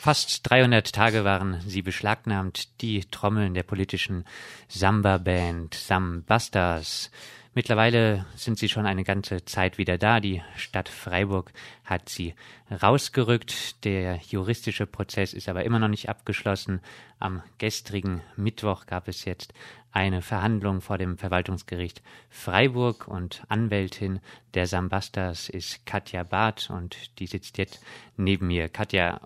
Fast 300 Tage waren sie beschlagnahmt, die Trommeln der politischen Samba-Band Sambastas. Mittlerweile sind sie schon eine ganze Zeit wieder da. Die Stadt Freiburg hat sie rausgerückt. Der juristische Prozess ist aber immer noch nicht abgeschlossen. Am gestrigen Mittwoch gab es jetzt eine Verhandlung vor dem Verwaltungsgericht Freiburg und Anwältin der Sambastas ist Katja Barth und die sitzt jetzt neben mir. Katja,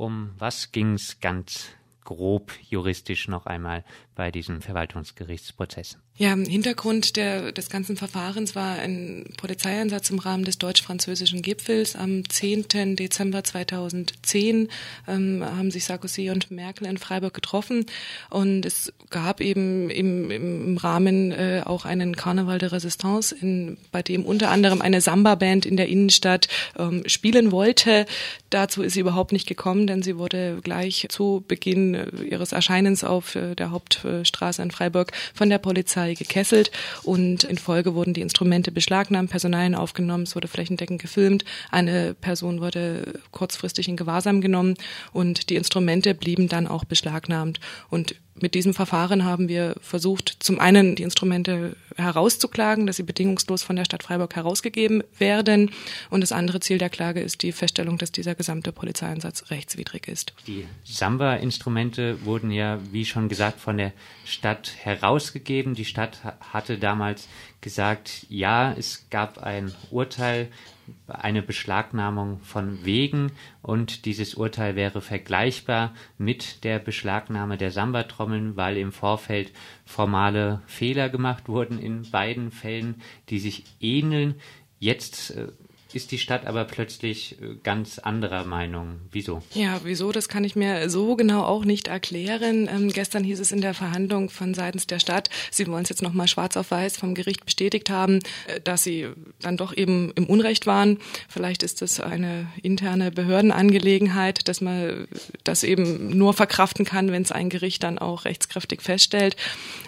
um was ging es ganz grob juristisch noch einmal bei diesem Verwaltungsgerichtsprozess? Ja, Hintergrund der, des ganzen Verfahrens war ein Polizeieinsatz im Rahmen des deutsch-französischen Gipfels. Am 10. Dezember 2010 ähm, haben sich Sarkozy und Merkel in Freiburg getroffen und es gab eben im, im Rahmen äh, auch einen Karneval de Resistance, in, bei dem unter anderem eine Samba-Band in der Innenstadt ähm, spielen wollte. Dazu ist sie überhaupt nicht gekommen, denn sie wurde gleich zu Beginn äh, ihres Erscheinens auf äh, der Hauptstraße in Freiburg von der Polizei Polizei gekesselt und in Folge wurden die Instrumente beschlagnahmt, Personalien aufgenommen, es wurde flächendeckend gefilmt, eine Person wurde kurzfristig in Gewahrsam genommen und die Instrumente blieben dann auch beschlagnahmt. Und mit diesem Verfahren haben wir versucht, zum einen die Instrumente herauszuklagen, dass sie bedingungslos von der Stadt Freiburg herausgegeben werden. Und das andere Ziel der Klage ist die Feststellung, dass dieser gesamte Polizeieinsatz rechtswidrig ist. Die Samba-Instrumente wurden ja, wie schon gesagt, von der Stadt herausgegeben. Die Stadt hatte damals gesagt, ja, es gab ein Urteil eine Beschlagnahmung von Wegen und dieses Urteil wäre vergleichbar mit der Beschlagnahme der Samba-Trommeln, weil im Vorfeld formale Fehler gemacht wurden in beiden Fällen, die sich ähneln. Jetzt äh, ist die Stadt aber plötzlich äh, ganz anderer Meinung. Wieso? Ja, wieso, das kann ich mir so genau auch nicht erklären. Ähm, gestern hieß es in der Verhandlung von seitens der Stadt, sie wollen es jetzt nochmal schwarz auf weiß vom Gericht bestätigt haben, äh, dass sie dann doch eben im Unrecht waren. Vielleicht ist das eine interne Behördenangelegenheit, dass man das eben nur verkraften kann, wenn es ein Gericht dann auch rechtskräftig feststellt.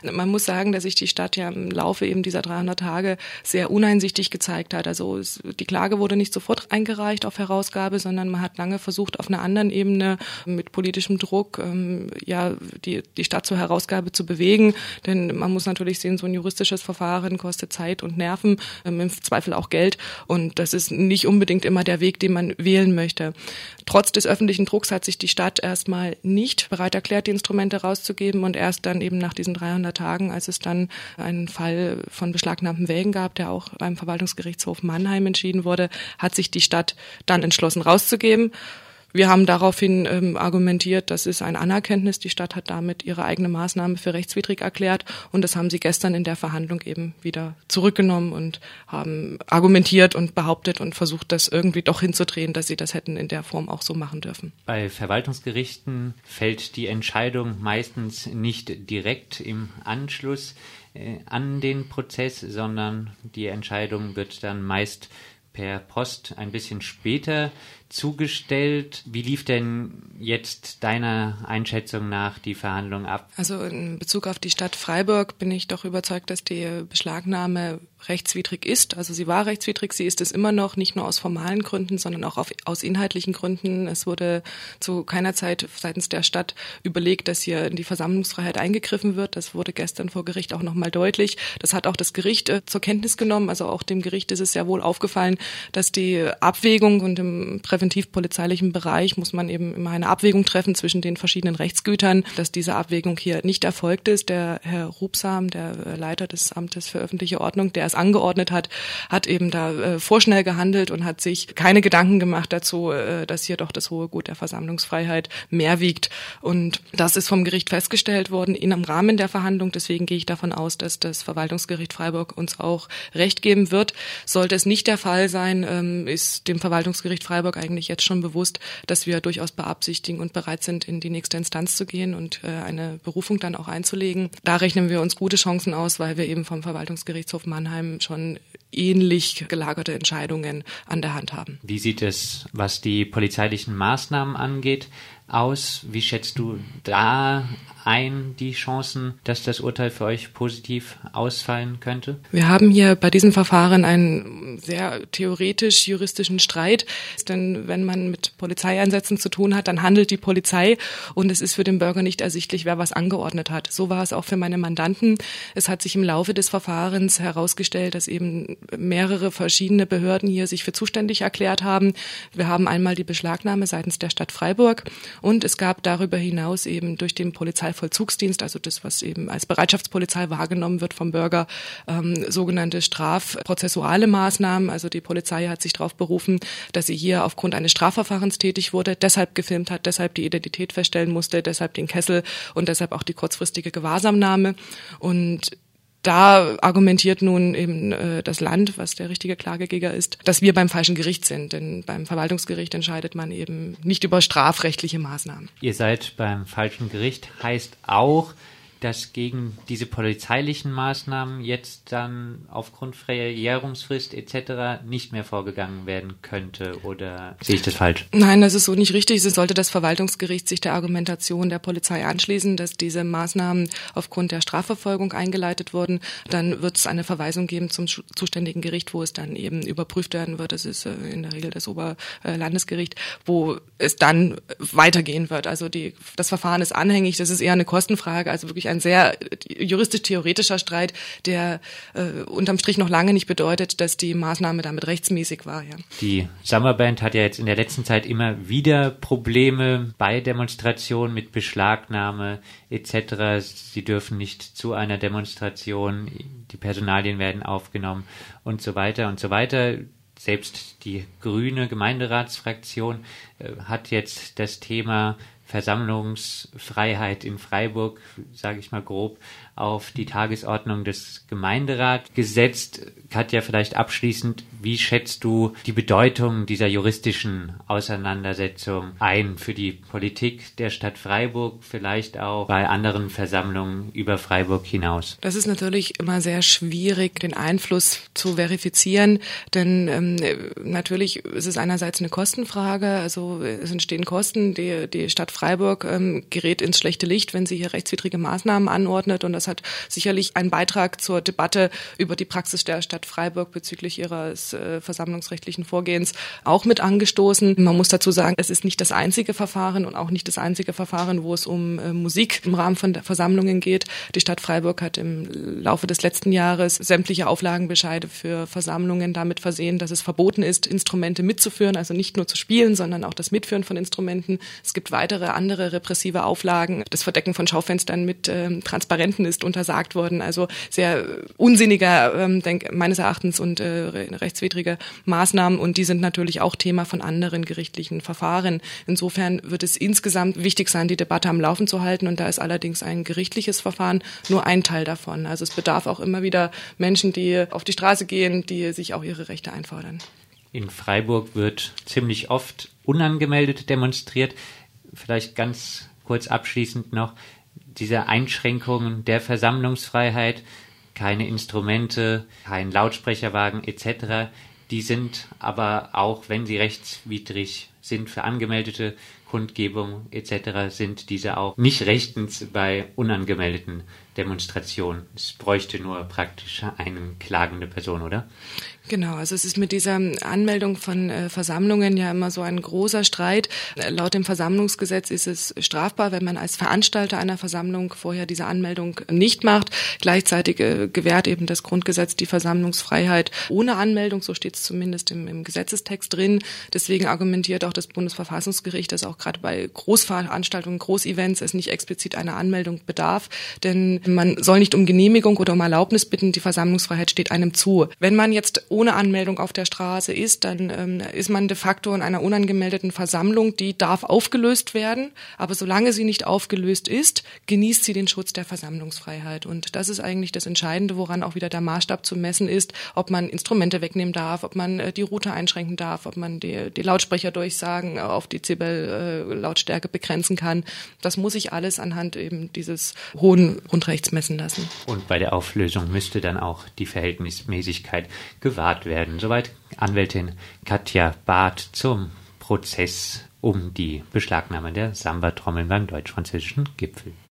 Man muss sagen, dass sich die Stadt ja im Laufe eben dieser 300 Tage sehr uneinsichtig gezeigt hat. Also die Klage Klage wurde nicht sofort eingereicht auf Herausgabe, sondern man hat lange versucht, auf einer anderen Ebene mit politischem Druck ähm, ja die, die Stadt zur Herausgabe zu bewegen. Denn man muss natürlich sehen, so ein juristisches Verfahren kostet Zeit und Nerven, ähm, im Zweifel auch Geld. Und das ist nicht unbedingt immer der Weg, den man wählen möchte. Trotz des öffentlichen Drucks hat sich die Stadt erstmal nicht bereit erklärt, die Instrumente rauszugeben und erst dann eben nach diesen 300 Tagen, als es dann einen Fall von beschlagnahmten Wägen gab, der auch beim Verwaltungsgerichtshof Mannheim entschieden wurde, wurde, hat sich die Stadt dann entschlossen rauszugeben. Wir haben daraufhin ähm, argumentiert, das ist ein Anerkenntnis. Die Stadt hat damit ihre eigene Maßnahme für rechtswidrig erklärt und das haben sie gestern in der Verhandlung eben wieder zurückgenommen und haben argumentiert und behauptet und versucht, das irgendwie doch hinzudrehen, dass sie das hätten in der Form auch so machen dürfen. Bei Verwaltungsgerichten fällt die Entscheidung meistens nicht direkt im Anschluss äh, an den Prozess, sondern die Entscheidung wird dann meist per Post ein bisschen später zugestellt. Wie lief denn jetzt deiner Einschätzung nach die Verhandlung ab? Also in Bezug auf die Stadt Freiburg bin ich doch überzeugt, dass die Beschlagnahme rechtswidrig ist. Also sie war rechtswidrig, sie ist es immer noch, nicht nur aus formalen Gründen, sondern auch auf, aus inhaltlichen Gründen. Es wurde zu keiner Zeit seitens der Stadt überlegt, dass hier in die Versammlungsfreiheit eingegriffen wird. Das wurde gestern vor Gericht auch nochmal deutlich. Das hat auch das Gericht äh, zur Kenntnis genommen. Also auch dem Gericht ist es sehr wohl aufgefallen, dass die Abwägung und im präventivpolizeilichen Bereich muss man eben immer eine Abwägung treffen zwischen den verschiedenen Rechtsgütern, dass diese Abwägung hier nicht erfolgt ist. Der Herr Rubsam, der Leiter des Amtes für öffentliche Ordnung, der es angeordnet hat, hat eben da äh, vorschnell gehandelt und hat sich keine Gedanken gemacht dazu, äh, dass hier doch das hohe Gut der Versammlungsfreiheit mehr wiegt. Und das ist vom Gericht festgestellt worden in im Rahmen der Verhandlung. Deswegen gehe ich davon aus, dass das Verwaltungsgericht Freiburg uns auch Recht geben wird. Sollte es nicht der Fall sein, ähm, ist dem Verwaltungsgericht Freiburg eigentlich jetzt schon bewusst, dass wir durchaus beabsichtigen und bereit sind, in die nächste Instanz zu gehen und äh, eine Berufung dann auch einzulegen. Da rechnen wir uns gute Chancen aus, weil wir eben vom Verwaltungsgerichtshof Mannheim Mannheim schon ähnlich gelagerte Entscheidungen an der Hand haben. Wie sieht es, was die polizeilichen Maßnahmen angeht, aus? Wie schätzt du da ein die Chancen, dass das Urteil für euch positiv ausfallen könnte? Wir haben hier bei diesem Verfahren einen sehr theoretisch juristischen Streit, denn wenn man mit Polizeieinsätzen zu tun hat, dann handelt die Polizei und es ist für den Bürger nicht ersichtlich, wer was angeordnet hat. So war es auch für meine Mandanten. Es hat sich im Laufe des Verfahrens herausgestellt, dass eben mehrere verschiedene Behörden hier sich für zuständig erklärt haben. Wir haben einmal die Beschlagnahme seitens der Stadt Freiburg und es gab darüber hinaus eben durch den Polizeivollzugsdienst, also das, was eben als Bereitschaftspolizei wahrgenommen wird vom Bürger, ähm, sogenannte strafprozessuale Maßnahmen. Also die Polizei hat sich darauf berufen, dass sie hier aufgrund eines Strafverfahrens tätig wurde, deshalb gefilmt hat, deshalb die Identität feststellen musste, deshalb den Kessel und deshalb auch die kurzfristige Gewahrsamnahme. Und da argumentiert nun eben äh, das Land, was der richtige Klagegeger ist, dass wir beim falschen Gericht sind. Denn beim Verwaltungsgericht entscheidet man eben nicht über strafrechtliche Maßnahmen. Ihr seid beim falschen Gericht, heißt auch, dass gegen diese polizeilichen Maßnahmen jetzt dann aufgrund Verjährungsfrist etc. nicht mehr vorgegangen werden könnte oder sehe ich das falsch? Nein, das ist so nicht richtig. Es sollte das Verwaltungsgericht sich der Argumentation der Polizei anschließen, dass diese Maßnahmen aufgrund der Strafverfolgung eingeleitet wurden. Dann wird es eine Verweisung geben zum zuständigen Gericht, wo es dann eben überprüft werden wird. Das ist äh, in der Regel das Oberlandesgericht, wo es dann weitergehen wird. Also die, das Verfahren ist anhängig. Das ist eher eine Kostenfrage, also wirklich ein sehr juristisch-theoretischer Streit, der äh, unterm Strich noch lange nicht bedeutet, dass die Maßnahme damit rechtsmäßig war. Ja. Die Summerband hat ja jetzt in der letzten Zeit immer wieder Probleme bei Demonstrationen mit Beschlagnahme etc. Sie dürfen nicht zu einer Demonstration, die Personalien werden aufgenommen und so weiter und so weiter selbst die grüne Gemeinderatsfraktion hat jetzt das Thema Versammlungsfreiheit in Freiburg, sage ich mal grob, auf die Tagesordnung des Gemeinderats gesetzt. Katja, vielleicht abschließend, wie schätzt du die Bedeutung dieser juristischen Auseinandersetzung ein für die Politik der Stadt Freiburg, vielleicht auch bei anderen Versammlungen über Freiburg hinaus? Das ist natürlich immer sehr schwierig, den Einfluss zu verifizieren, denn ähm, natürlich ist es einerseits eine Kostenfrage, also es entstehen Kosten, die, die Stadt Freiburg ähm, gerät ins schlechte Licht, wenn sie hier rechtswidrige Maßnahmen anordnet und das hat sicherlich einen Beitrag zur Debatte über die Praxis der Stadt Freiburg bezüglich ihres äh, versammlungsrechtlichen Vorgehens auch mit angestoßen. Man muss dazu sagen, es ist nicht das einzige Verfahren und auch nicht das einzige Verfahren, wo es um äh, Musik im Rahmen von Versammlungen geht. Die Stadt Freiburg hat im Laufe des letzten Jahres sämtliche Auflagenbescheide für Versammlungen damit versehen, dass es verboten ist, Instrumente mitzuführen, also nicht nur zu spielen, sondern auch das Mitführen von Instrumenten. Es gibt weitere andere repressive Auflagen. Das Verdecken von Schaufenstern mit ähm, Transparenten ist untersagt worden. Also sehr unsinniger, ähm, denk, meines Erachtens, und äh, rechtswidrige Maßnahmen. Und die sind natürlich auch Thema von anderen gerichtlichen Verfahren. Insofern wird es insgesamt wichtig sein, die Debatte am Laufen zu halten. Und da ist allerdings ein gerichtliches Verfahren nur ein Teil davon. Also es bedarf auch immer wieder Menschen, die auf die Straße gehen, die sich auch ihre Rechte einfordern. In Freiburg wird ziemlich oft unangemeldet demonstriert vielleicht ganz kurz abschließend noch diese Einschränkungen der Versammlungsfreiheit, keine Instrumente, kein Lautsprecherwagen etc., die sind aber auch, wenn sie rechtswidrig sind für angemeldete Kundgebungen etc., sind diese auch nicht rechtens bei unangemeldeten Demonstrationen. Es bräuchte nur praktisch eine klagende Person, oder? Genau, also es ist mit dieser Anmeldung von äh, Versammlungen ja immer so ein großer Streit. Äh, laut dem Versammlungsgesetz ist es strafbar, wenn man als Veranstalter einer Versammlung vorher diese Anmeldung nicht macht. Gleichzeitig äh, gewährt eben das Grundgesetz die Versammlungsfreiheit ohne Anmeldung, so steht es zumindest im, im Gesetzestext drin. Deswegen argumentiert auch das Bundesverfassungsgericht, dass auch gerade bei Großveranstaltungen, Großevents es nicht explizit einer Anmeldung bedarf, denn man soll nicht um Genehmigung oder um Erlaubnis bitten, die Versammlungsfreiheit steht einem zu. Wenn man jetzt ohne Anmeldung auf der Straße ist, dann ähm, ist man de facto in einer unangemeldeten Versammlung, die darf aufgelöst werden, aber solange sie nicht aufgelöst ist, genießt sie den Schutz der Versammlungsfreiheit. Und das ist eigentlich das Entscheidende, woran auch wieder der Maßstab zu messen ist, ob man Instrumente wegnehmen darf, ob man äh, die Route einschränken darf, ob man die, die Lautsprecherdurchsagen auf die Dezibel-Lautstärke äh, begrenzen kann. Das muss ich alles anhand eben dieses hohen Grundrechts messen lassen. Und bei der Auflösung müsste dann auch die Verhältnismäßigkeit gewahrt werden. Soweit Anwältin Katja Barth zum Prozess um die Beschlagnahme der Samba-Trommeln beim deutsch-französischen Gipfel.